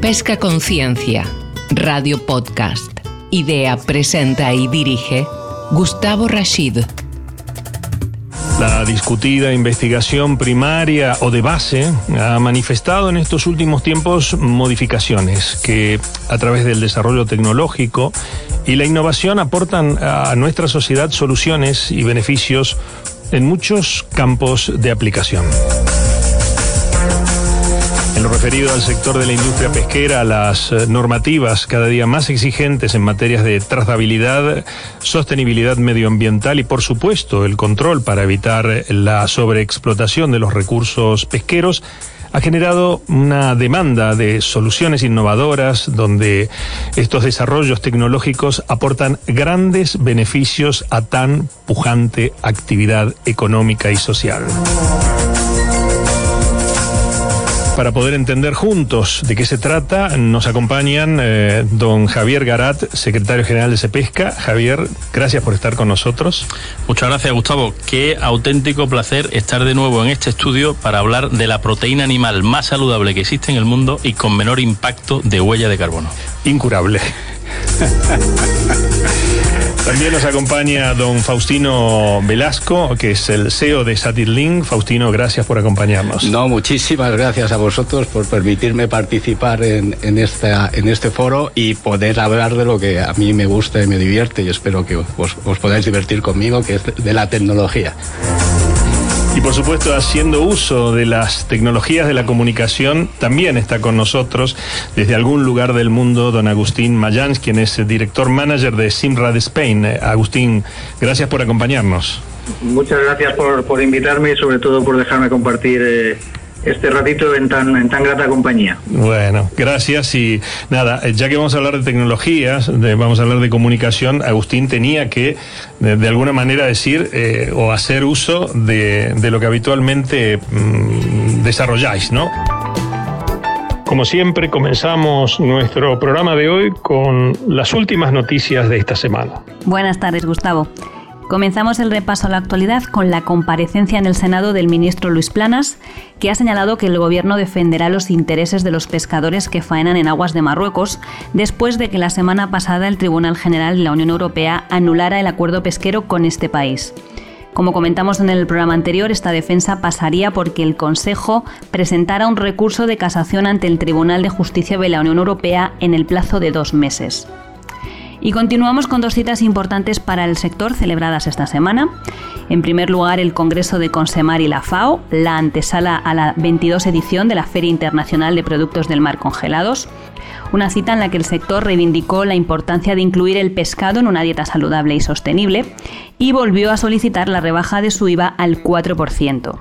Pesca Conciencia, Radio Podcast. Idea, presenta y dirige Gustavo Rashid. La discutida investigación primaria o de base ha manifestado en estos últimos tiempos modificaciones que a través del desarrollo tecnológico y la innovación aportan a nuestra sociedad soluciones y beneficios en muchos campos de aplicación. En lo referido al sector de la industria pesquera, las eh, normativas cada día más exigentes en materias de trazabilidad, sostenibilidad medioambiental y, por supuesto, el control para evitar la sobreexplotación de los recursos pesqueros ha generado una demanda de soluciones innovadoras donde estos desarrollos tecnológicos aportan grandes beneficios a tan pujante actividad económica y social para poder entender juntos de qué se trata, nos acompañan eh, don Javier Garat, secretario general de Cepesca. Javier, gracias por estar con nosotros. Muchas gracias, Gustavo. Qué auténtico placer estar de nuevo en este estudio para hablar de la proteína animal más saludable que existe en el mundo y con menor impacto de huella de carbono. Incurable. También nos acompaña don Faustino Velasco, que es el CEO de Satirlink. Faustino, gracias por acompañarnos. No, muchísimas gracias a vosotros por permitirme participar en, esta, en este foro y poder hablar de lo que a mí me gusta y me divierte y espero que os, os podáis divertir conmigo, que es de la tecnología. Y por supuesto, haciendo uso de las tecnologías de la comunicación, también está con nosotros desde algún lugar del mundo don Agustín Mayans, quien es director manager de Simrad Spain. Eh, Agustín, gracias por acompañarnos. Muchas gracias por, por invitarme y sobre todo por dejarme compartir eh, este ratito en tan, en tan grata compañía. Bueno, gracias y nada, eh, ya que vamos a hablar de tecnologías, vamos a hablar de comunicación, Agustín tenía que de, alguna manera decir eh, o hacer uso de, de lo que habitualmente mm, desarrolláis, ¿no? Como siempre, comenzamos nuestro programa de hoy con las últimas noticias de esta semana. Buenas tardes, Gustavo. Comenzamos el repaso a la actualidad con la comparecencia en el Senado del ministro Luis Planas, que ha señalado que el gobierno defenderá los intereses de los pescadores que faenan en aguas de Marruecos, después de que la semana pasada el Tribunal General de la Unión Europea anulara el acuerdo pesquero con este país. Como comentamos en el programa anterior, esta defensa pasaría porque el Consejo presentara un recurso de casación ante el Tribunal de Justicia de la Unión Europea en el plazo de dos meses. Y continuamos con dos citas importantes para el sector celebradas esta semana. En primer lugar, el Congreso de Consemar y la FAO, la antesala a la 22 edición de la Feria Internacional de Productos del Mar Congelados. Una cita en la que el sector reivindicó la importancia de incluir el pescado en una dieta saludable y sostenible y volvió a solicitar la rebaja de su IVA al 4%.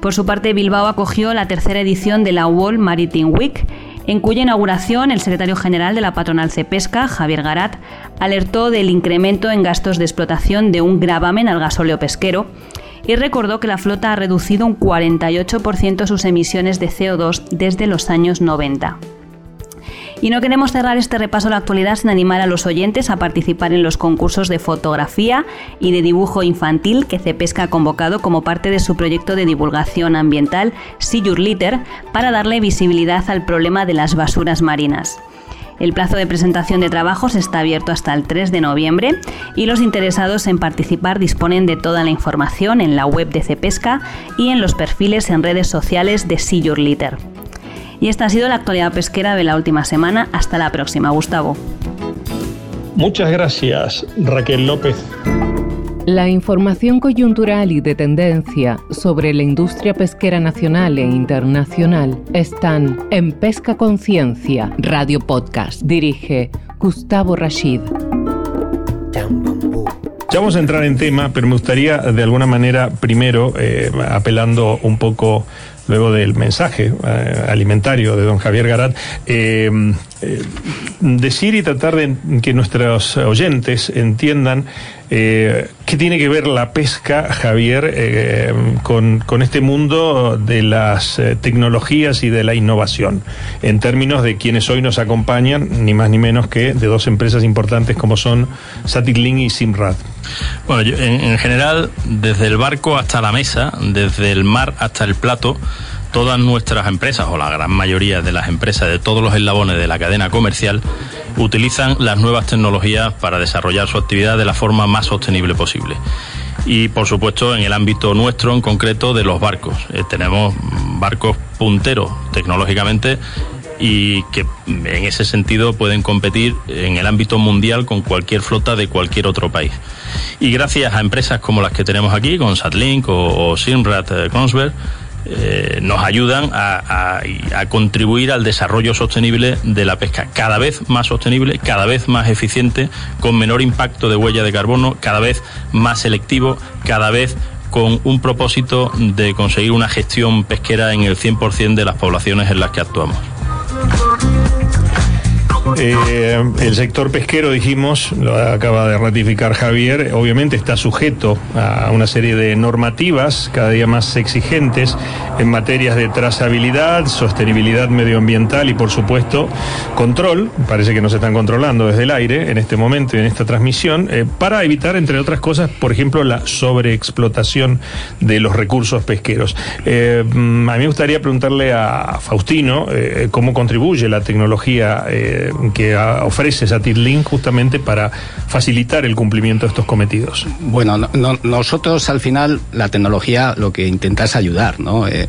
Por su parte, Bilbao acogió la tercera edición de la World Maritime Week en cuya inauguración el secretario general de la patronal Cepesca, Javier Garat, alertó del incremento en gastos de explotación de un gravamen al gasóleo pesquero y recordó que la flota ha reducido un 48% sus emisiones de CO2 desde los años 90. Y no queremos cerrar este repaso a la actualidad sin animar a los oyentes a participar en los concursos de fotografía y de dibujo infantil que Cepesca ha convocado como parte de su proyecto de divulgación ambiental See Your Litter para darle visibilidad al problema de las basuras marinas. El plazo de presentación de trabajos está abierto hasta el 3 de noviembre y los interesados en participar disponen de toda la información en la web de Cepesca y en los perfiles en redes sociales de See Your Litter. Y esta ha sido la actualidad pesquera de la última semana. Hasta la próxima, Gustavo. Muchas gracias, Raquel López. La información coyuntural y de tendencia sobre la industria pesquera nacional e internacional están en Pesca Conciencia, Radio Podcast. Dirige Gustavo Rashid. Ya vamos a entrar en tema, pero me gustaría de alguna manera, primero, eh, apelando un poco luego del mensaje eh, alimentario de don Javier Garat, eh, eh, decir y tratar de que nuestros oyentes entiendan qué tiene que ver la pesca, Javier, con, con, este mundo de las tecnologías y de la innovación, en términos de quienes hoy nos acompañan, ni más ni menos que de dos empresas importantes como son Satirlink y Simrad. Bueno, en general, desde el barco hasta la mesa, desde el mar hasta el plato, todas nuestras empresas, o la gran mayoría de las empresas de todos los eslabones de la cadena comercial, utilizan las nuevas tecnologías para desarrollar su actividad de la forma más sostenible posible. Y por supuesto en el ámbito nuestro en concreto de los barcos. Eh, tenemos barcos punteros tecnológicamente y que en ese sentido pueden competir en el ámbito mundial con cualquier flota de cualquier otro país. Y gracias a empresas como las que tenemos aquí, con Satlink o, o Simrad eh, eh, nos ayudan a, contribuir al desarrollo sostenible de la pesca, cada vez más sostenible, cada vez más eficiente, con menor impacto de huella de carbono, cada vez más selectivo, cada vez con un propósito de conseguir una gestión pesquera en el 100% de las poblaciones en las que actuamos. Eh, el sector pesquero, dijimos, lo acaba de ratificar Javier, obviamente está sujeto a una serie de normativas cada día más exigentes en materias de trazabilidad, sostenibilidad medioambiental y, por supuesto, control. Parece que nos están controlando desde el aire en este momento y en esta transmisión, eh, para evitar, entre otras cosas, por ejemplo, la sobreexplotación de los recursos pesqueros. Eh, a mí me gustaría preguntarle a Faustino cómo contribuye la tecnología que ofrece Link justamente para facilitar el cumplimiento de estos cometidos? Bueno, nosotros al final la tecnología lo que intenta es ayudar, ¿no? Eh,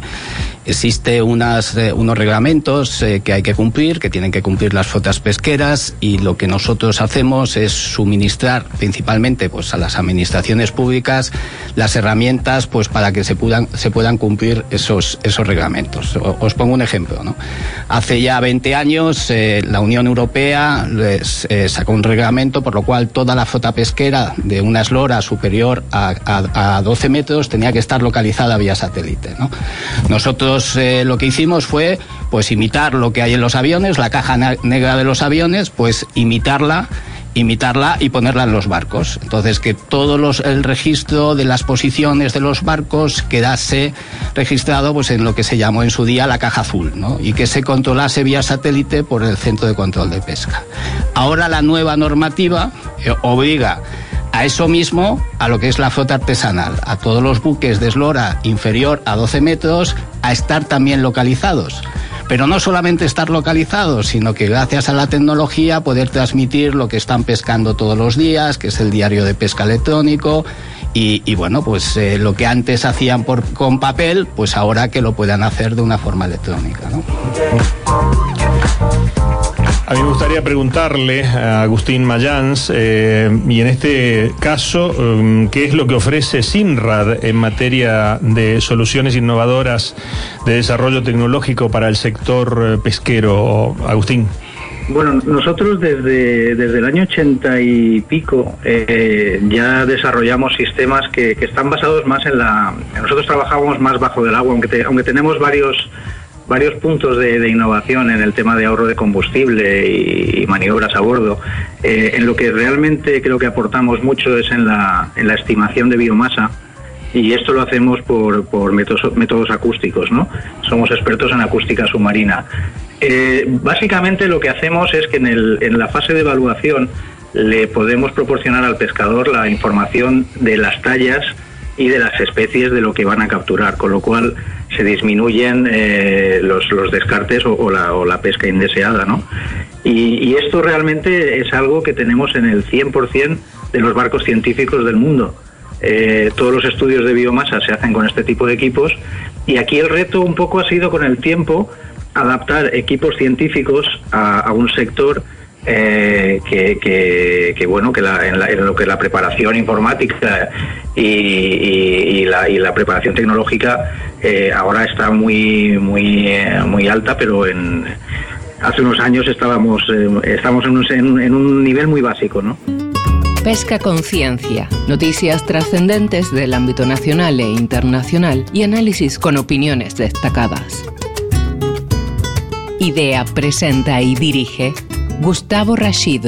existe unas, eh, unos reglamentos eh, que hay que cumplir, que tienen que cumplir las flotas pesqueras y lo que nosotros hacemos es suministrar principalmente pues, a las administraciones públicas las herramientas pues, para que se puedan, se puedan cumplir esos, esos reglamentos. os pongo un ejemplo. ¿no? Hace ya 20 años la Unión Europea les, sacó un reglamento por lo cual toda la flota pesquera de una eslora superior a, a, 12 metros tenía que estar localizada vía satélite. ¿no? Nosotros eh, lo que hicimos fue pues imitar lo que hay en los aviones, la caja negra de los aviones, pues imitarla imitarla y ponerla en los barcos. Entonces, que todo el registro de las posiciones de los barcos quedase registrado pues, en lo que se llamó en su día la caja azul, y que se controlase vía satélite por el Centro de Control de Pesca. Ahora la nueva normativa eh, obliga a eso mismo, a lo que es la flota artesanal, a todos los buques de eslora inferior a 12 metros, a estar también localizados. Pero no solamente estar localizados, sino que gracias a la tecnología poder transmitir lo que están pescando todos los días, que es el diario de pesca electrónico. Y, bueno, pues eh, lo que antes hacían por, con papel, pues ahora que lo puedan hacer de una forma electrónica. ¿no? A mí me gustaría preguntarle a Agustín Mayans, eh, y en este caso, um, ¿qué es lo que ofrece SINRAD en materia de soluciones innovadoras de desarrollo tecnológico para el sector eh, pesquero? Agustín. Bueno, nosotros desde, desde el año ochenta y pico eh, ya desarrollamos sistemas que, están basados más en la... Nosotros trabajamos más bajo del agua, aunque, aunque tenemos varios varios puntos de, innovación en el tema de ahorro de combustible y, maniobras a bordo. Eh, en lo que realmente creo que aportamos mucho es en la, estimación de biomasa y esto lo hacemos por, métodos, acústicos, ¿no? Somos expertos en acústica submarina. Eh, básicamente lo que hacemos es que en la fase de evaluación le podemos proporcionar al pescador la información de las tallas y de las especies de lo que van a capturar, con lo cual se disminuyen eh, los, los, descartes o, la, o, la, pesca indeseada. ¿no? Y, esto realmente es algo que tenemos en el 100% de los barcos científicos del mundo. Eh, todos los estudios de biomasa se hacen con este tipo de equipos y aquí el reto un poco ha sido con el tiempo adaptar equipos científicos a, a un sector eh, que, bueno que en, lo que la preparación informática y, la, preparación tecnológica eh, ahora está muy muy eh, muy alta pero en hace unos años estábamos estamos en un, en un nivel muy básico no Pesca Conciencia, noticias trascendentes del ámbito nacional e internacional y análisis con opiniones destacadas. Idea, presenta y dirige Gustavo Rashid,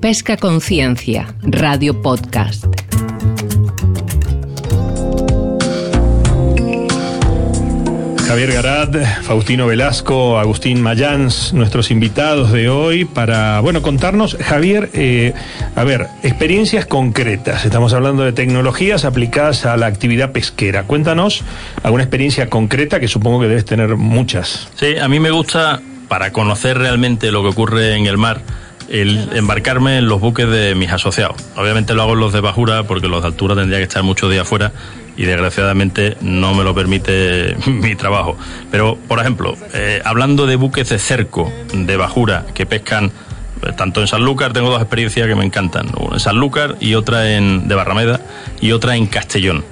Pesca Conciencia, Radio Podcast. Javier Garat, Faustino Velasco, Agustín Mayans, nuestros invitados de hoy para, bueno, contarnos, Javier, eh, a ver, experiencias concretas. Estamos hablando de tecnologías aplicadas a la actividad pesquera. Cuéntanos alguna experiencia concreta que supongo que debes tener muchas. Sí, a mí me gusta, para conocer realmente lo que ocurre en el mar, el embarcarme en los buques de mis asociados. Obviamente lo hago en los de bajura porque los de altura tendría que estar muchos días fuera y desgraciadamente no me lo permite mi trabajo. Pero, por ejemplo, eh, hablando de buques de cerco, de bajura, que pescan eh, tanto en Sanlúcar, tengo dos experiencias que me encantan, una en Sanlúcar y otra en, de Barrameda y otra en Castellón.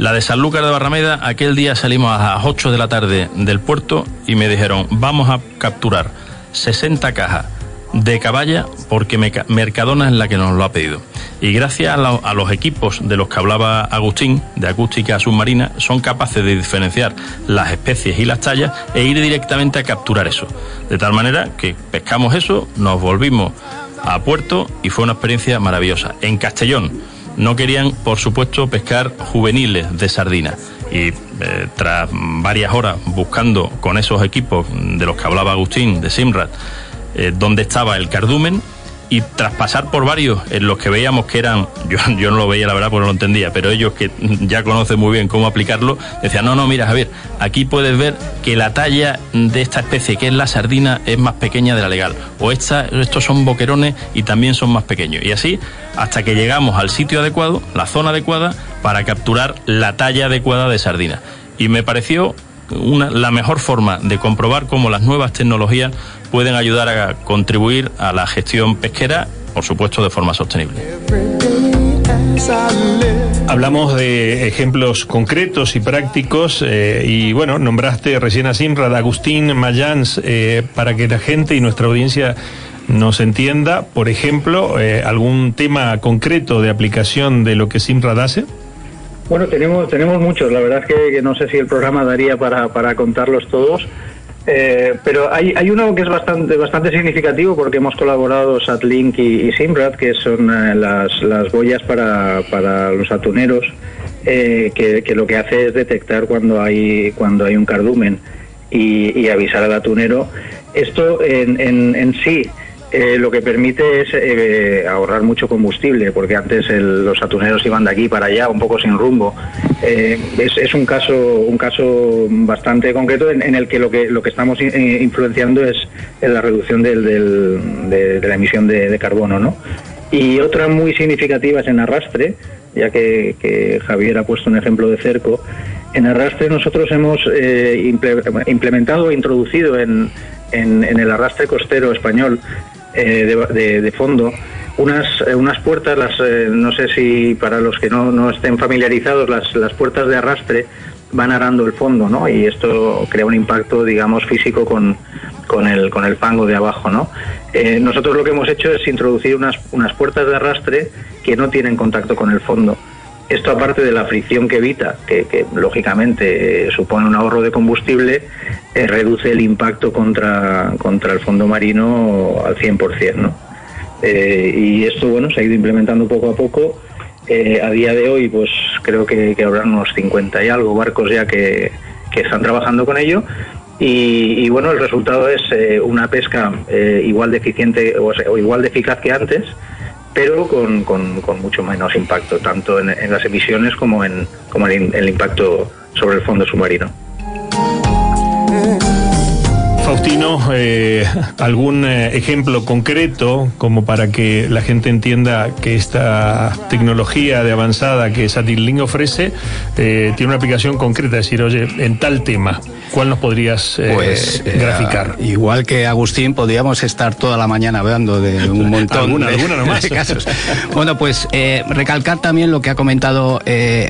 La de Sanlúcar de Barrameda, aquel día salimos a las 8 de la tarde del puerto y me dijeron, vamos a capturar 60 cajas de caballa porque Mercadona es la que nos lo ha pedido. Y gracias a, los equipos de los que hablaba Agustín, de acústica submarina, son capaces de diferenciar las especies y las tallas e ir directamente a capturar eso. De tal manera que pescamos eso, nos volvimos a puerto y fue una experiencia maravillosa. En Castellón no querían, por supuesto, pescar juveniles de sardina. Y eh, tras varias horas buscando con esos equipos de los que hablaba Agustín, de Simrat, eh, donde estaba el cardumen y tras pasar por varios en los que veíamos que eran, yo, yo no lo veía la verdad porque no lo entendía, pero ellos que ya conocen muy bien cómo aplicarlo, decían, no, no, mira Javier, aquí puedes ver que la talla de esta especie, que es la sardina, es más pequeña de la legal, o esta, estos son boquerones y también son más pequeños. Y así hasta que llegamos al sitio adecuado, la zona adecuada, para capturar la talla adecuada de sardina. Y me pareció una, la mejor forma de comprobar cómo las nuevas tecnologías pueden ayudar a contribuir a la gestión pesquera, por supuesto, de forma sostenible. Hablamos de ejemplos concretos y prácticos eh, y bueno, nombraste recién a Simrad, Agustín Mayans, eh, para que la gente y nuestra audiencia nos entienda, por ejemplo, eh, algún tema concreto de aplicación de lo que Simrad hace. Bueno, tenemos, tenemos muchos, la verdad es que, no sé si el programa daría para, para contarlos todos. Eh, pero hay, hay uno que es bastante bastante significativo porque hemos colaborado Satlink y, y Simrad, que son eh, las, las boyas para, para los atuneros, eh, que, lo que hace es detectar cuando hay cuando hay un cardumen y, avisar al atunero. Esto en, en, en sí eh, lo que permite es eh, ahorrar mucho combustible, porque antes los atuneros iban de aquí para allá, un poco sin rumbo. Eh, es, un caso un caso bastante concreto en, el que lo que lo que estamos influenciando es en la reducción de, la emisión de, carbono, ¿no? Y otra muy significativa es en arrastre, ya que, Javier ha puesto un ejemplo de cerco. En arrastre nosotros hemos implementado e introducido en, en, el arrastre costero español eh, de, fondo unas, eh, unas puertas, las, eh, no sé si para los que no, no estén familiarizados, las, las puertas de arrastre van arando el fondo, ¿no? Y esto crea un impacto, digamos, físico con, con, el, con el fango de abajo, ¿no? nosotros lo que hemos hecho es introducir unas, unas puertas de arrastre que no tienen contacto con el fondo. Esto aparte de la fricción que evita, que, lógicamente eh, supone un ahorro de combustible, eh, reduce el impacto contra, contra el fondo marino al 100%. ¿no? Eh, y esto bueno, se ha ido implementando poco a poco. a día de hoy pues creo que, habrá unos 50 y algo barcos ya que, están trabajando con ello. Y, bueno, el resultado es una pesca igual de eficiente o igual de eficaz que antes pero con, con, mucho menos impacto, tanto en, las emisiones como en, como en el impacto sobre el fondo submarino. Faustino, eh, ¿algún eh, ejemplo concreto como para que la gente entienda que esta tecnología de avanzada que Satirlink ofrece eh, tiene una aplicación concreta? Es decir, oye, en tal tema, ¿cuál nos podrías pues, graficar? igual que Agustín, podríamos estar toda la mañana hablando de un montón de, casos. bueno, pues recalcar también lo que ha comentado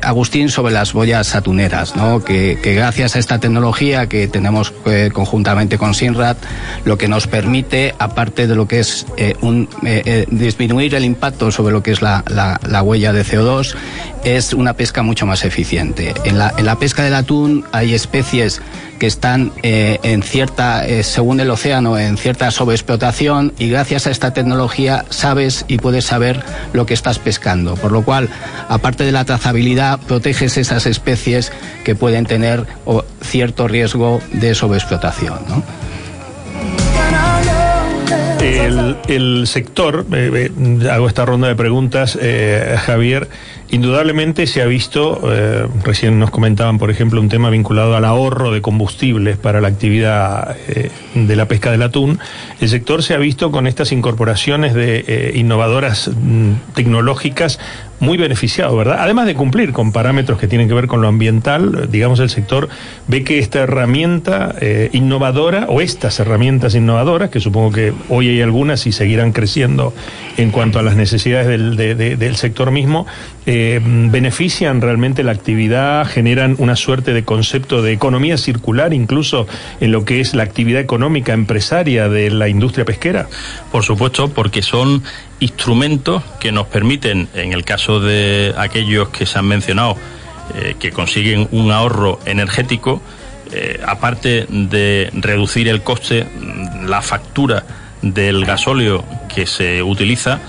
Agustín sobre las boyas atuneras, ¿no? que, que gracias a esta tecnología que tenemos conjuntamente con Sinrad, lo que nos permite, aparte de lo que es eh, un, eh, eh, disminuir el impacto sobre lo que es la, la, huella de CO2, es una pesca mucho más eficiente. En la, pesca del atún hay especies que están en cierta, según el océano, en cierta sobreexplotación y gracias a esta tecnología sabes y puedes saber lo que estás pescando. Por lo cual, aparte de la trazabilidad, proteges esas especies que pueden tener cierto riesgo de sobreexplotación. El, sector, eh, hago esta ronda de preguntas, Javier, Indudablemente se ha visto, eh, recién nos comentaban, por ejemplo, un tema vinculado al ahorro de combustibles para la actividad eh, de la pesca del atún. El sector se ha visto con estas incorporaciones de eh, innovadoras mm, tecnológicas muy beneficiado, ¿verdad? Además de cumplir con parámetros que tienen que ver con lo ambiental, digamos, el sector ve que esta herramienta innovadora, o estas herramientas innovadoras, que supongo que hoy hay algunas y seguirán creciendo en cuanto a las necesidades del, sector mismo, benefician realmente la actividad, generan una suerte de concepto de economía circular, incluso en lo que es la actividad económica empresaria de la industria pesquera. Por supuesto, porque son instrumentos que nos permiten, en el caso de aquellos que se han mencionado, eh, que consiguen un ahorro energético, eh, aparte de reducir el coste, la factura del gasóleo que se utiliza,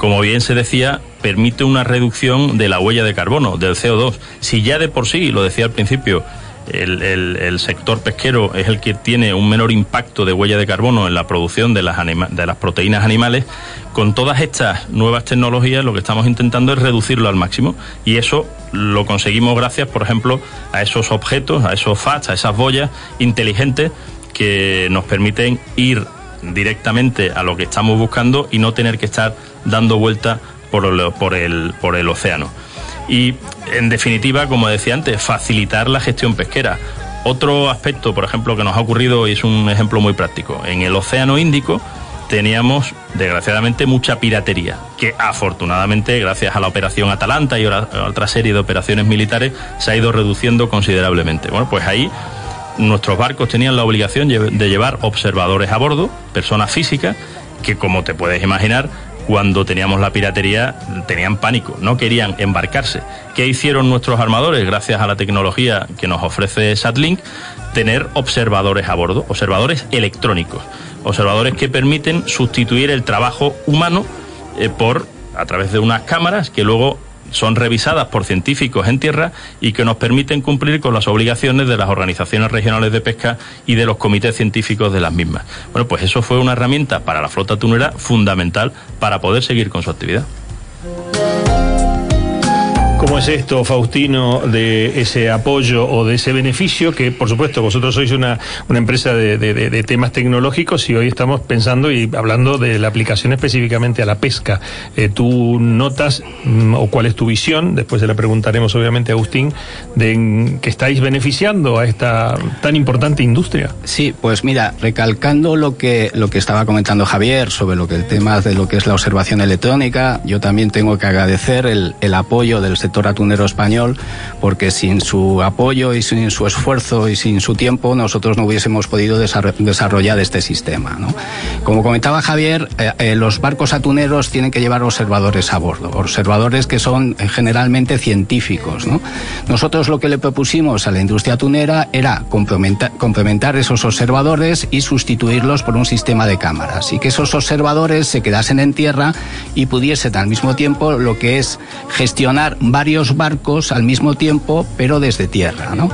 como bien se decía, permite una reducción de la huella de carbono, del CO2. Si ya de por sí, lo decía al principio, el, sector pesquero es el que tiene un menor impacto de huella de carbono en la producción de las, proteínas animales, con todas estas nuevas tecnologías lo que estamos intentando es reducirlo al máximo y eso lo conseguimos gracias, por ejemplo, a esos objetos, a esos FATs, a esas boyas inteligentes que nos permiten ir directamente a lo que estamos buscando y no tener que estar dando vuelta por por el, por el océano y, en definitiva, como decía antes, facilitar la gestión pesquera. Otro aspecto, por ejemplo, que nos ha ocurrido y es un ejemplo muy práctico. En el Océano Índico teníamos, desgraciadamente, mucha piratería, que afortunadamente, gracias a la operación Atalanta y otra serie de operaciones militares, se ha ido reduciendo considerablemente. Bueno, pues ahí nuestros barcos tenían la obligación de llevar observadores a bordo, personas físicas, que como te puedes imaginar, cuando teníamos la piratería tenían pánico, no querían embarcarse. ¿Qué hicieron nuestros armadores gracias a la tecnología que nos ofrece SatLink? Tener observadores a bordo, observadores electrónicos, observadores que permiten sustituir el trabajo humano eh, por a través de unas cámaras que luego son revisadas por científicos en tierra y que nos permiten cumplir con las obligaciones de las organizaciones regionales de pesca y de los comités científicos de las mismas. Bueno, pues eso fue una herramienta para la flota tunera fundamental para poder seguir con su actividad. ¿Cómo es esto, Faustino, de ese apoyo o de ese beneficio? Que, por supuesto, vosotros sois una, una empresa de, temas tecnológicos y hoy estamos pensando y hablando de la aplicación específicamente a la pesca. Eh, ¿Tú notas mm, o cuál es tu visión? Después se la preguntaremos, obviamente, a Agustín, de que estáis beneficiando a esta tan importante industria. Sí, pues mira, recalcando lo que, lo que estaba comentando Javier sobre lo que el tema de lo que es la observación electrónica, yo también tengo que agradecer el, el apoyo del sector sector atunero español, porque sin su apoyo y sin su esfuerzo y sin su tiempo nosotros no hubiésemos podido desarrollar este sistema. Como comentaba Javier, eh, eh, los barcos atuneros tienen que llevar observadores a bordo, observadores que son eh, generalmente científicos. Nosotros lo que le propusimos a la industria atunera era complementar, complementar esos observadores y sustituirlos por un sistema de cámaras y que esos observadores se quedasen en tierra y pudiesen al mismo tiempo lo que es gestionar varios barcos al mismo tiempo, pero desde tierra. ¿no?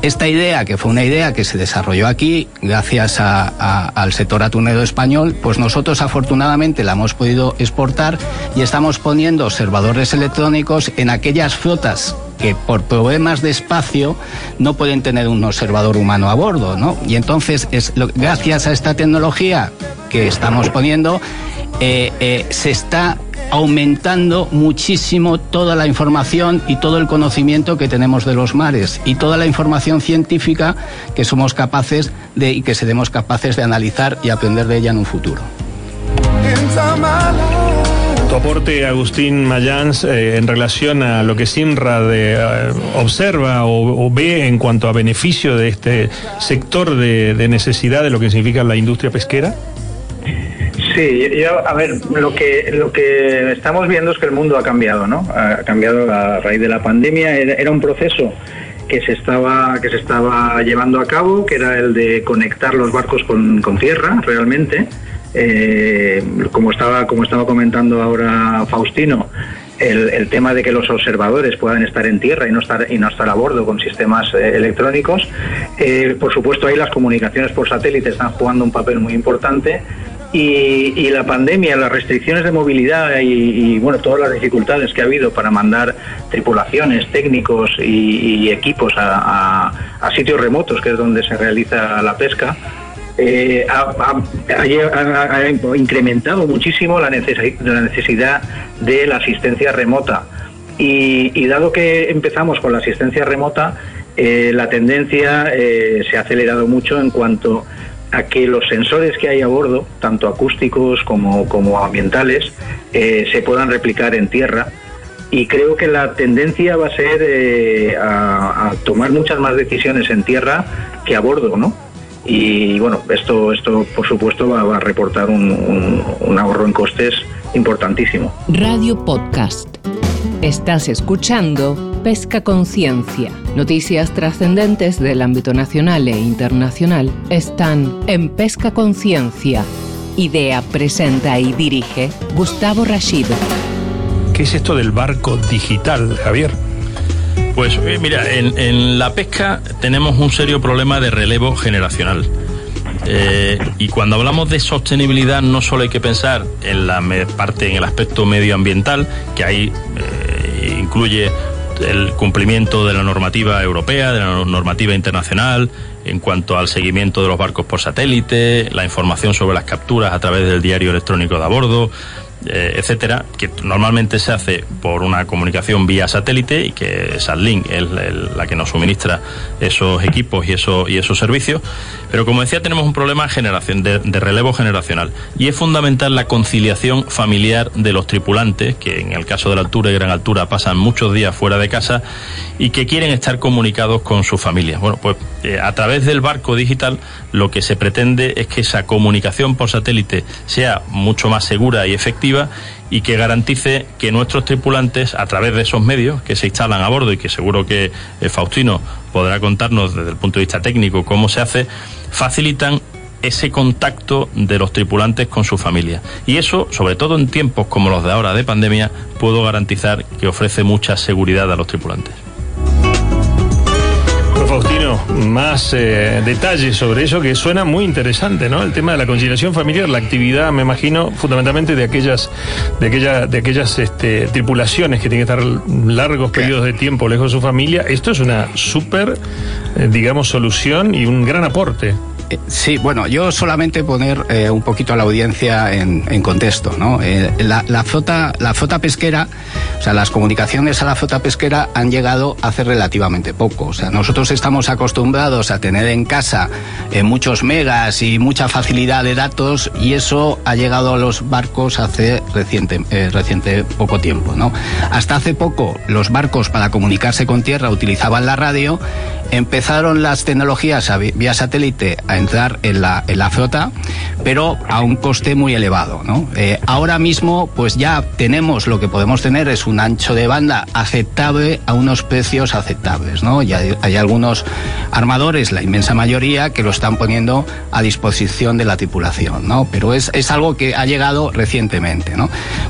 Esta idea, que fue una idea que se desarrolló aquí gracias al sector atunero español, pues nosotros afortunadamente la hemos podido exportar y estamos poniendo observadores electrónicos en aquellas flotas que por problemas de espacio no pueden tener un observador humano a bordo, ¿no? Y entonces, es gracias a esta tecnología que estamos poniendo, eh, eh, se está aumentando muchísimo toda la información y todo el conocimiento que tenemos de los mares y toda la información científica que somos capaces de y que seremos capaces de analizar y aprender de ella en un futuro. Tu aporte, Agustín Mayans, eh, en relación a lo que SINRA de, eh, observa o, ve en cuanto a beneficio de este sector de, de necesidad de lo que significa la industria pesquera? Sí, yo, a ver, lo que, lo que estamos viendo es que el mundo ha cambiado, ¿no? Ha cambiado a raíz de la pandemia, era un proceso que se estaba que se estaba llevando a cabo, que era el de conectar los barcos con, con tierra, realmente. Eh, como estaba como estaba comentando ahora Faustino, el, tema de que los observadores puedan estar en tierra y no estar y no estar a bordo con sistemas eh, electrónicos. Eh, por supuesto, ahí las comunicaciones por satélite están jugando un papel muy importante. Y, la pandemia, las restricciones de movilidad y, bueno todas las dificultades que ha habido para mandar tripulaciones, técnicos y, equipos a, sitios remotos, que es donde se realiza la pesca, eh, ha, incrementado muchísimo la, necesidad de la asistencia remota. Y, dado que empezamos con la asistencia remota, eh, la tendencia eh, se ha acelerado mucho en cuanto a que los sensores que hay a bordo, tanto acústicos como, como ambientales, se puedan replicar en tierra y creo que la tendencia va a ser a, tomar muchas más decisiones en tierra que a bordo, ¿no? Y bueno, esto, esto por supuesto va, a reportar un, un ahorro en costes importantísimo. Radio Podcast. Estás escuchando Pesca Conciencia. Noticias trascendentes del ámbito nacional e internacional están en Pesca Conciencia. Idea, presenta y dirige Gustavo Rashid. ¿Qué es esto del barco digital, Javier? Pues eh, mira, en, la pesca tenemos un serio problema de relevo generacional. Eh, y cuando hablamos de sostenibilidad no solo hay que pensar en la parte en el aspecto medioambiental que ahí eh, incluye el cumplimiento de la normativa europea, de la normativa internacional, en cuanto al seguimiento de los barcos por satélite, la información sobre las capturas a través del diario electrónico de a bordo, eh, etcétera, que normalmente se hace por una comunicación vía satélite y que Sadlink es la que nos suministra esos equipos y, eso, y esos servicios. Pero como decía, tenemos un problema generación, de, relevo generacional y es fundamental la conciliación familiar de los tripulantes, que en el caso de la altura y gran altura pasan muchos días fuera de casa y que quieren estar comunicados con sus familias. Bueno, pues eh, a través del barco digital lo que se pretende es que esa comunicación por satélite sea mucho más segura y efectiva y que garantice que nuestros tripulantes, a través de esos medios que se instalan a bordo y que seguro que eh, Faustino podrá contarnos desde el punto de vista técnico cómo se hace, facilitan ese contacto de los tripulantes con su familia. Y eso, sobre todo en tiempos como los de ahora de pandemia, puedo garantizar que ofrece mucha seguridad a los tripulantes. Faustino, más eh, detalles sobre eso que suena muy interesante, ¿no? El tema de la conciliación familiar, la actividad, me imagino, fundamentalmente de aquellas, de aquella, de aquellas este, tripulaciones que tienen que estar largos periodos de tiempo lejos de su familia. Esto es una súper, eh, digamos, solución y un gran aporte. Eh, sí, bueno, yo solamente poner eh, un poquito a la audiencia en, contexto, ¿no? Eh, la, flota, la flota pesquera, o sea, las comunicaciones a la flota pesquera han llegado hace relativamente poco. O sea, nosotros estamos acostumbrados a tener en casa muchos megas y mucha facilidad de datos y eso ha llegado a los barcos hace reciente, reciente poco tiempo, ¿no? Hasta hace poco los barcos para comunicarse con tierra utilizaban la radio, empezaron las tecnologías vía satélite a entrar en la, en la flota, pero a un coste muy elevado. ¿no? Eh, ahora mismo, pues ya tenemos lo que podemos tener es un ancho de banda aceptable a unos precios aceptables. ¿no? Ya hay, algunos armadores, la inmensa mayoría, que lo están poniendo a disposición de la tripulación, pero es, es algo que ha llegado recientemente.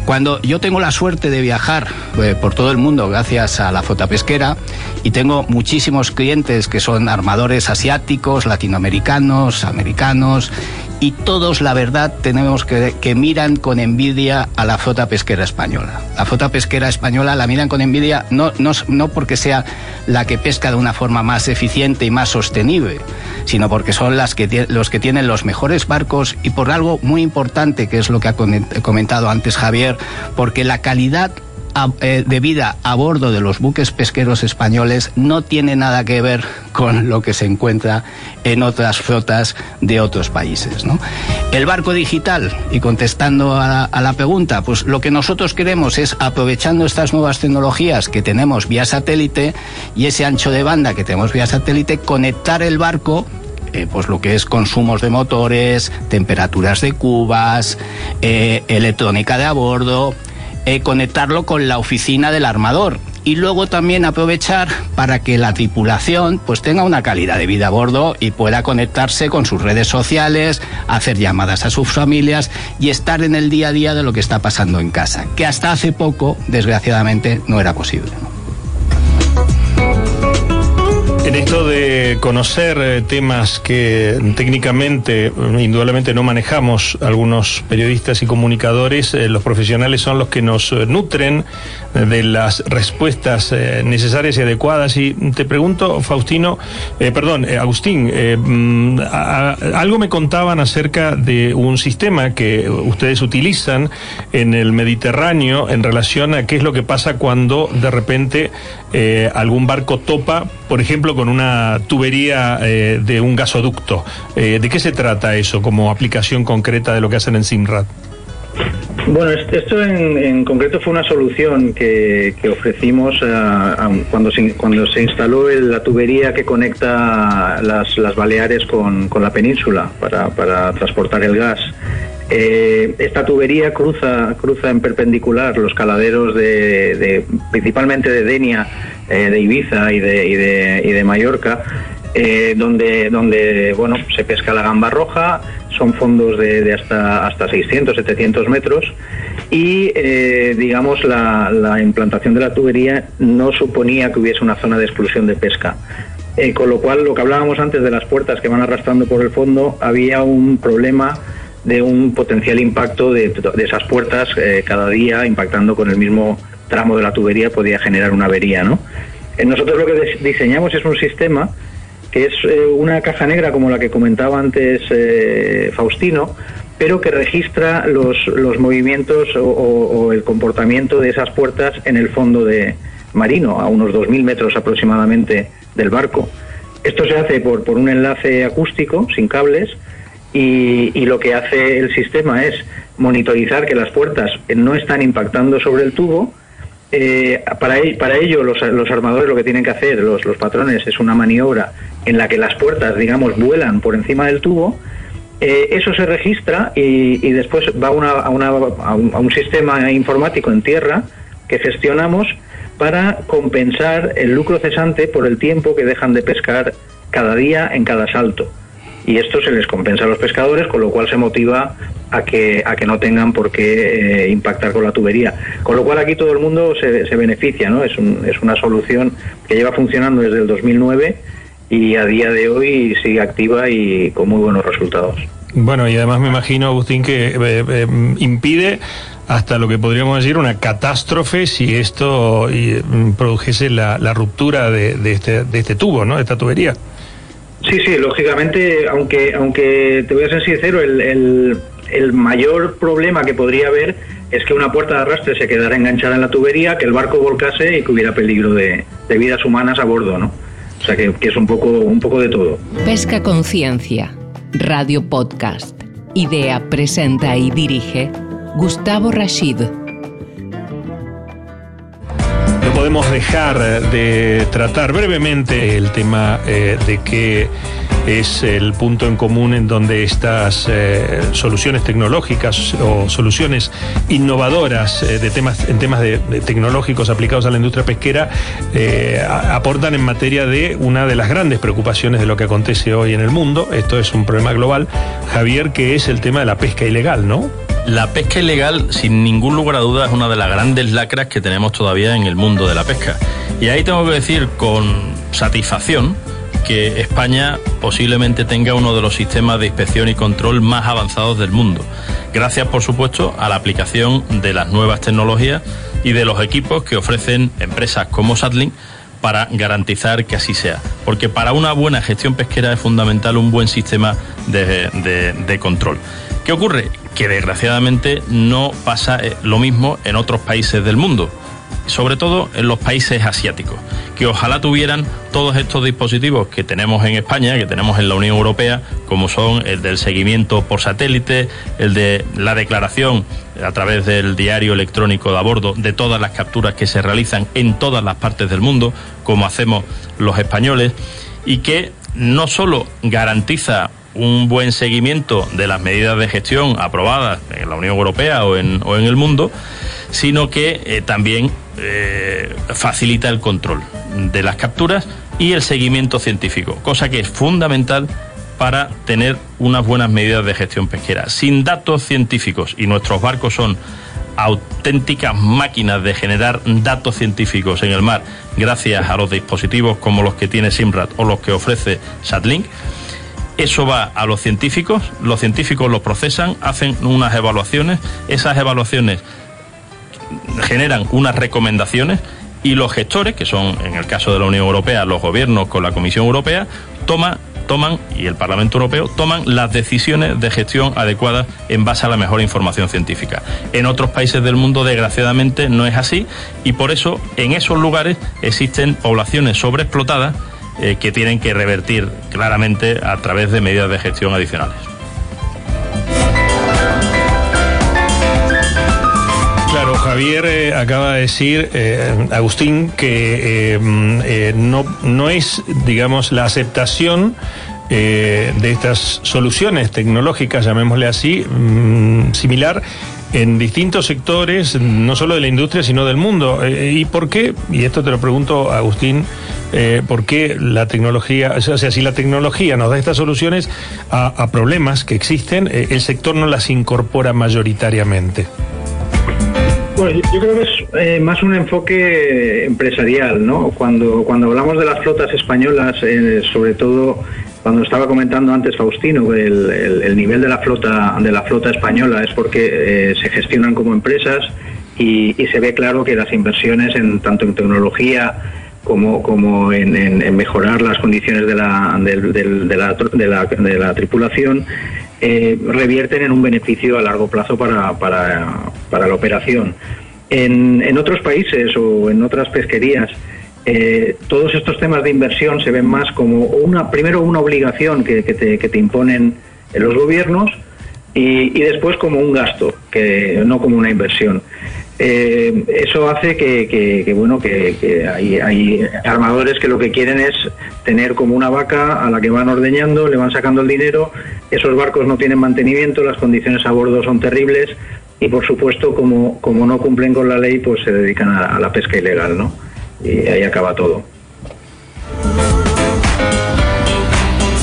Cuando yo tengo la suerte de viajar eh, por todo el mundo gracias a la flota pesquera y tengo muchísimos clientes que son armadores asiáticos, latinoamericanos, americanos, y todos, la verdad, tenemos que, que miran con envidia a la flota pesquera española. La flota pesquera española la miran con envidia no, no, no porque sea la que pesca de una forma más eficiente y más sostenible, sino porque son las que, los que tienen los mejores barcos y por algo muy importante, que es lo que ha comentado antes Javier, porque la calidad eh, de vida a bordo de los buques pesqueros españoles no tiene nada que ver con lo que se encuentra en otras flotas de otros países. El barco digital, y contestando a la, pregunta, pues lo que nosotros queremos es, aprovechando estas nuevas tecnologías que tenemos vía satélite y ese ancho de banda que tenemos vía satélite, conectar el barco eh, pues lo que es consumos de motores, temperaturas de cubas, eh, electrónica de a bordo, eh, conectarlo con la oficina del armador y luego también aprovechar para que la tripulación pues tenga una calidad de vida a bordo y pueda conectarse con sus redes sociales, hacer llamadas a sus familias y estar en el día a día de lo que está pasando en casa, que hasta hace poco, desgraciadamente, no era posible. En esto de conocer eh, temas que técnicamente, eh, indudablemente no manejamos algunos periodistas y comunicadores, eh, los profesionales son los que nos nutren de las respuestas necesarias y adecuadas. Y te pregunto, Faustino, perdón, Agustín, mm, algo me contaban acerca de un sistema que ustedes utilizan en el Mediterráneo en relación a qué es lo que pasa cuando de repente algún barco topa, por ejemplo, con una tubería eh, de un gasoducto. Eh, ¿De qué se trata eso como aplicación concreta de lo que hacen en Simrad? Bueno, esto en, concreto fue una solución que, ofrecimos cuando, se, cuando se instaló la tubería que conecta las, Baleares con, la península para, transportar el gas. Eh, esta tubería cruza, cruza en perpendicular los caladeros de principalmente de Denia eh, de Ibiza y de, y de, y de Mallorca, eh, donde, donde bueno, se pesca la gamba roja, son fondos de, hasta, hasta 600, 700 metros y eh, digamos la, la, implantación de la tubería no suponía que hubiese una zona de exclusión de pesca. con lo cual, lo que hablábamos antes de las puertas que van arrastrando por el fondo, había un problema de un potencial impacto de, de esas puertas cada día impactando con el mismo tramo de la tubería podía generar una avería, ¿no? Eh, nosotros lo que diseñamos es un sistema que es eh, una caja negra como la que comentaba antes eh, Faustino, pero que registra los, los movimientos o, el comportamiento de esas puertas en el fondo de marino, a unos 2.000 metros aproximadamente del barco. Esto se hace por, por un enlace acústico, sin cables, y, y, lo que hace el sistema es monitorizar que las puertas no están impactando sobre el tubo eh, para, ello los, armadores lo que tienen que hacer, los, patrones, es una maniobra en la que las puertas, digamos, vuelan por encima del tubo. Eh, eso se registra y, después va a, una, a, un, sistema informático en tierra que gestionamos para compensar el lucro cesante por el tiempo que dejan de pescar cada día en cada salto y esto se les compensa a los pescadores, con lo cual se motiva a que, a que no tengan por qué eh, impactar con la tubería. Con lo cual aquí todo el mundo se, se beneficia, ¿no? Es, es una solución que lleva funcionando desde el 2009 y a día de hoy sigue activa y con muy buenos resultados. Bueno, y además me imagino, Agustín, que eh, eh, impide hasta lo que podríamos decir una catástrofe si esto produjese la, la ruptura de, de, este, de este tubo, ¿no? De esta tubería. Sí, sí, lógicamente, aunque, aunque te voy a ser sincero, el, el, mayor problema que podría haber es que una puerta de arrastre se quedara enganchada en la tubería, que el barco volcase y que hubiera peligro de, vidas humanas a bordo, ¿no? O sea que, que, es un poco, un poco de todo. Pesca Conciencia, Radio Podcast. Idea, presenta y dirige Gustavo Rashid podemos dejar de tratar brevemente el tema eh, de que es el punto en común en donde estas eh, soluciones tecnológicas o soluciones innovadoras eh, de temas, en temas de, tecnológicos aplicados a la industria pesquera aportan en materia de una de las grandes preocupaciones de lo que acontece hoy en el mundo. Esto es un problema global, Javier, que es el tema de la pesca ilegal, ¿no? La pesca ilegal, sin ningún lugar a dudas, es una de las grandes lacras que tenemos todavía en el mundo de la pesca. Y ahí tengo que decir con satisfacción que España posiblemente tenga uno de los sistemas de inspección y control más avanzados del mundo. Gracias, por supuesto, a la aplicación de las nuevas tecnologías y de los equipos que ofrecen empresas como Satlink para garantizar que así sea. Porque para una buena gestión pesquera es fundamental un buen sistema de, de control. ¿Qué ocurre? Que desgraciadamente no pasa eh, lo mismo en otros países del mundo, sobre todo en los países asiáticos, que ojalá tuvieran todos estos dispositivos que tenemos en España, que tenemos en la Unión Europea, como son el del seguimiento por satélite, el de la declaración a través del diario electrónico de a bordo de todas las capturas que se realizan en todas las partes del mundo, como hacemos los españoles, y que no solo garantiza un buen seguimiento de las medidas de gestión aprobadas en la Unión Europea o en, o en el mundo, sino que eh, también eh, facilita el control de las capturas y el seguimiento científico, cosa que es fundamental para tener unas buenas medidas de gestión pesquera. Sin datos científicos, y nuestros barcos son auténticas máquinas de generar datos científicos en el mar gracias a los dispositivos como los que tiene Simrad o los que ofrece Satlink, eso va a los científicos, los científicos los procesan, hacen unas evaluaciones, esas evaluaciones generan unas recomendaciones y los gestores, que son en el caso de la Unión Europea los gobiernos con la Comisión Europea, toman toman y el Parlamento Europeo toman las decisiones de gestión adecuadas en base a la mejor información científica. En otros países del mundo, desgraciadamente, no es así y por eso en esos lugares existen poblaciones sobreexplotadas eh, que tienen que revertir claramente a través de medidas de gestión adicionales. Javier eh, acaba de decir, eh, Agustín, que eh, no, no es, digamos, la aceptación de estas soluciones tecnológicas, llamémosle así, mm, similar en distintos sectores, no solo de la industria, sino del mundo. ¿Y por qué? Y esto te lo pregunto, Agustín, ¿por qué la tecnología, o sea, si la tecnología nos da estas soluciones a, a problemas que existen, el sector no las incorpora mayoritariamente? Bueno, yo creo que es eh, más un enfoque empresarial, ¿no? Cuando, cuando hablamos de las flotas españolas, eh, sobre todo cuando estaba comentando antes Faustino, el, el, nivel de la flota de la flota española es porque eh, se gestionan como empresas y, se ve claro que las inversiones en tanto en tecnología como, como en, mejorar las condiciones de la, de, la, de, la, de la tripulación eh, revierten en un beneficio a largo plazo para, para, para la operación. En, en, otros países o en otras pesquerías, eh, todos estos temas de inversión se ven más como una, primero una obligación que, que, te, que te, imponen los gobiernos y, y, después como un gasto, que no como una inversión. Eh, eso hace que, bueno que, hay, armadores que lo que quieren es tener como una vaca a la que van ordeñando, le van sacando el dinero, esos barcos no tienen mantenimiento, las condiciones a bordo son terribles y por supuesto como, como no cumplen con la ley pues se dedican a, a la pesca ilegal, ¿no? Y ahí acaba todo.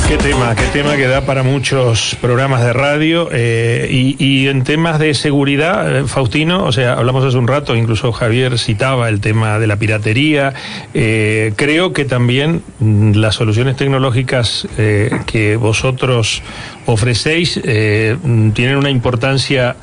Qué tema, qué tema que da para muchos programas de radio eh, y, en temas de seguridad, eh, Faustino, o sea, hablamos hace un rato, incluso Javier citaba el tema de la piratería. Eh, creo que también mm, las soluciones tecnológicas que vosotros ofrecéis mm, tienen una importancia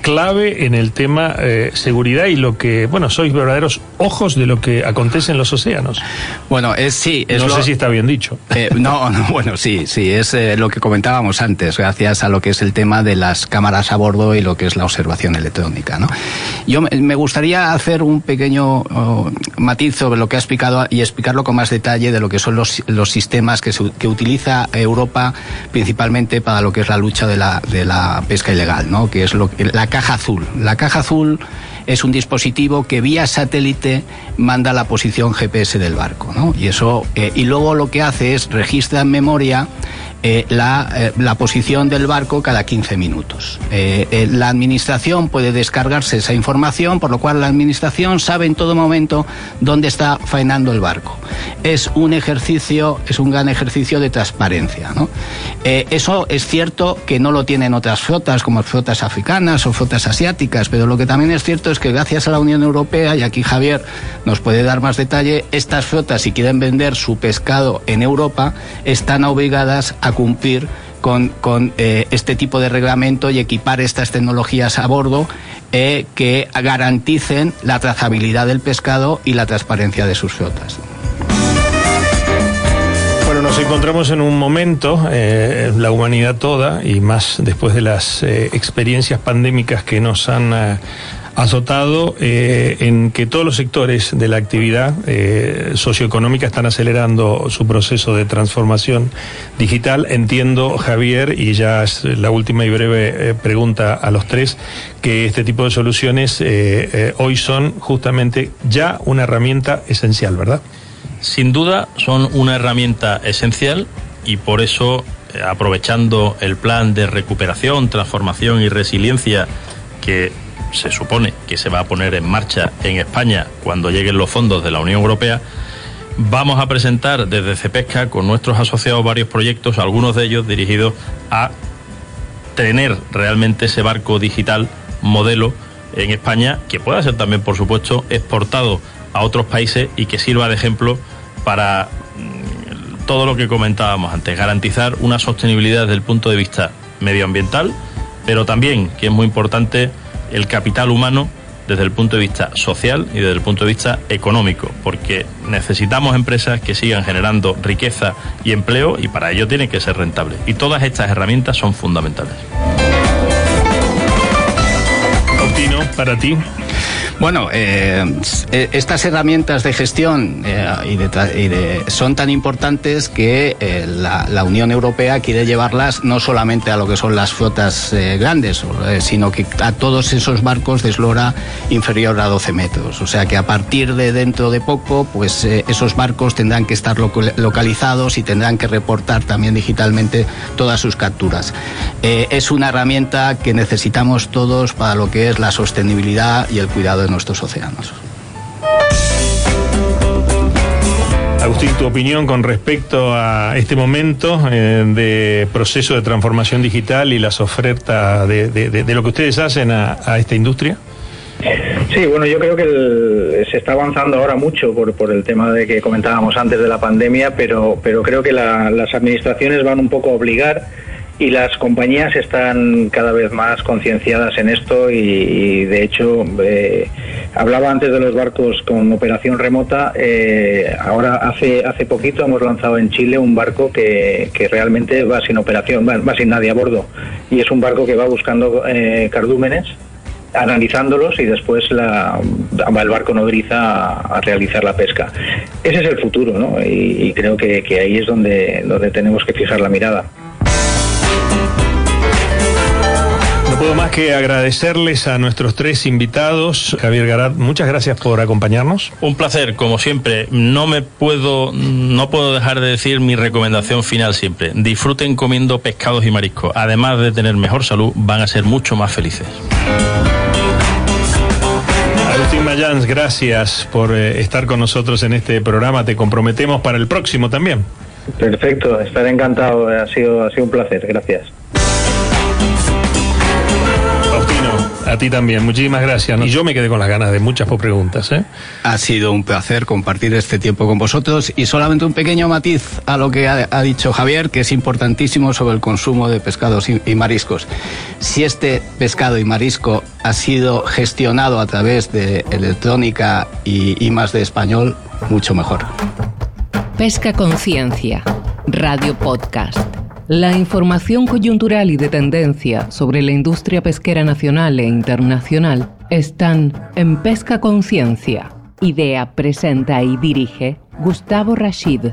clave en el tema eh, seguridad y lo que, bueno, sois verdaderos ojos de lo que acontece en los océanos. Bueno, es sí. no sé si está bien dicho. Eh, no, no, bueno, sí, sí, es eh, lo que comentábamos antes, gracias a lo que es el tema de las cámaras a bordo y lo que es la observación electrónica. ¿no? Yo me gustaría hacer un pequeño oh, matiz sobre lo que ha explicado y explicarlo con más detalle de lo que son los, los sistemas que, se, que utiliza Europa principalmente para lo que es la lucha de la, de la pesca ilegal, ¿no? que es lo, la caja azul. La caja azul es un dispositivo que vía satélite manda la posición GPS del barco, ¿no? Y eso eh, y luego lo que hace es registra en memoria eh, la, eh, la, posición del barco cada 15 minutos. Eh, la administración puede descargarse esa información, por lo cual la administración sabe en todo momento dónde está faenando el barco. Es un ejercicio, es un gran ejercicio de transparencia. ¿no? eso es cierto que no lo tienen otras flotas, como flotas africanas o flotas asiáticas, pero lo que también es cierto es que gracias a la Unión Europea, y aquí Javier nos puede dar más detalle, estas flotas, si quieren vender su pescado en Europa, están obligadas a cumplir con, eh, este tipo de reglamento y equipar estas tecnologías a bordo eh, que garanticen la trazabilidad del pescado y la transparencia de sus flotas. Bueno, nos encontramos en un momento, eh, la humanidad toda, y más después de las experiencias pandémicas que nos han azotado eh, en que todos los sectores de la actividad eh, socioeconómica están acelerando su proceso de transformación digital. Entiendo, Javier, y ya es la última y breve eh, pregunta a los tres, que este tipo de soluciones hoy son justamente ya una herramienta esencial, ¿verdad? Sin duda son una herramienta esencial y por eso, aprovechando el plan de recuperación, transformación y resiliencia que se supone que se va a poner en marcha en España cuando lleguen los fondos de la Unión Europea, vamos a presentar desde Cepesca con nuestros asociados varios proyectos, algunos de ellos dirigidos a tener realmente ese barco digital modelo en España, que pueda ser también, por supuesto, exportado a otros países y que sirva de ejemplo para mm, todo lo que comentábamos antes, garantizar una sostenibilidad desde el punto de vista medioambiental, pero también, que es muy importante, el capital humano desde el punto de vista social y desde el punto de vista económico, porque necesitamos empresas que sigan generando riqueza y empleo y para ello tienen que ser rentables. Y todas estas herramientas son fundamentales. para ti. Bueno, eh, estas herramientas de gestión eh, son tan importantes que eh, la, Unión Europea quiere llevarlas no solamente a lo que son las flotas grandes, sino que a todos esos barcos de eslora inferior a 12 metros. O sea que a partir de dentro de poco, pues esos barcos tendrán que estar localizados y tendrán que reportar también digitalmente todas sus capturas. es una herramienta que necesitamos todos para lo que es la sostenibilidad y el cuidado nuestros océanos. Agustín, tu opinión con respecto a este momento eh, de proceso de transformación digital y las ofertas de, lo que ustedes hacen a, esta industria. Sí, bueno, yo creo que se está avanzando ahora mucho por, por, el tema de que comentábamos antes de la pandemia, pero, pero creo que las administraciones van un poco a obligar y las compañías están cada vez más concienciadas en esto y, de hecho eh, hablaba antes de los barcos con operación remota eh, ahora hace hace poquito hemos lanzado en Chile un barco que, realmente va sin operación va, sin nadie a bordo y es un barco que va buscando eh, cardúmenes analizándolos y después la, el barco nodriza a, realizar la pesca. Ese es el futuro, ¿no? Y, creo que, que, ahí es donde, donde tenemos que fijar la mirada. Puedo más que agradecerles a nuestros tres invitados. Javier Garat, muchas gracias por acompañarnos. Un placer, como siempre. No me puedo, no puedo dejar de decir mi recomendación final siempre. Disfruten comiendo pescados y mariscos. Además de tener mejor salud, van a ser mucho más felices. Agustín Mayans, gracias por eh, estar con nosotros en este programa. Te comprometemos para el próximo también. Perfecto, estaré encantado. Ha sido, ha sido un placer. Gracias. A ti también, muchísimas gracias. Y yo me quedé con las ganas de muchas preguntas. ¿eh? Ha sido un placer compartir este tiempo con vosotros y solamente un pequeño matiz a lo que ha, dicho Javier, que es importantísimo sobre el consumo de pescados y, mariscos. Si este pescado y marisco ha sido gestionado a través de electrónica y, y más de español, mucho mejor. Pesca Conciencia, Radio Podcast. La información coyuntural y de tendencia sobre la industria pesquera nacional e internacional están en Pesca Conciencia. Idea, presenta y dirige Gustavo Rashid.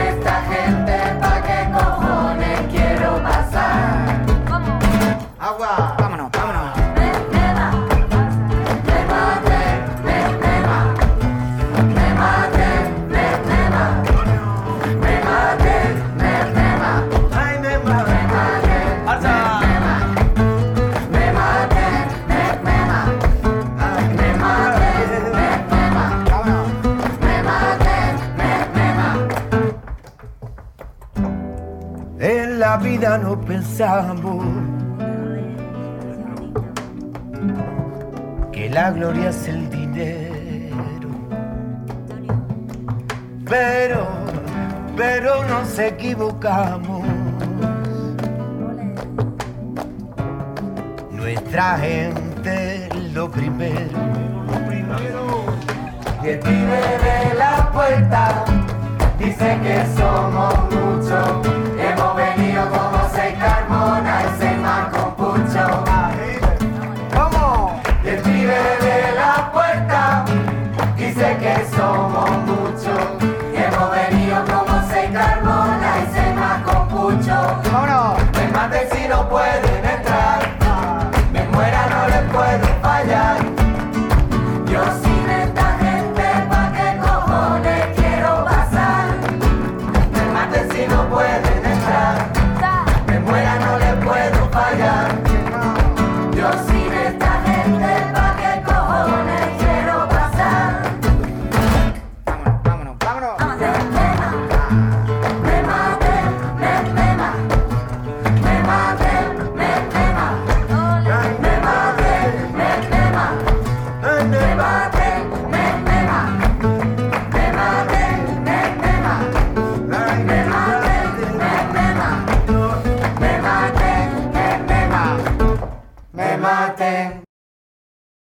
la vida no pensamos que la gloria es el dinero. Pero, pero nos equivocamos. Nuestra gente lo primero. Y el la puerta dice que muchos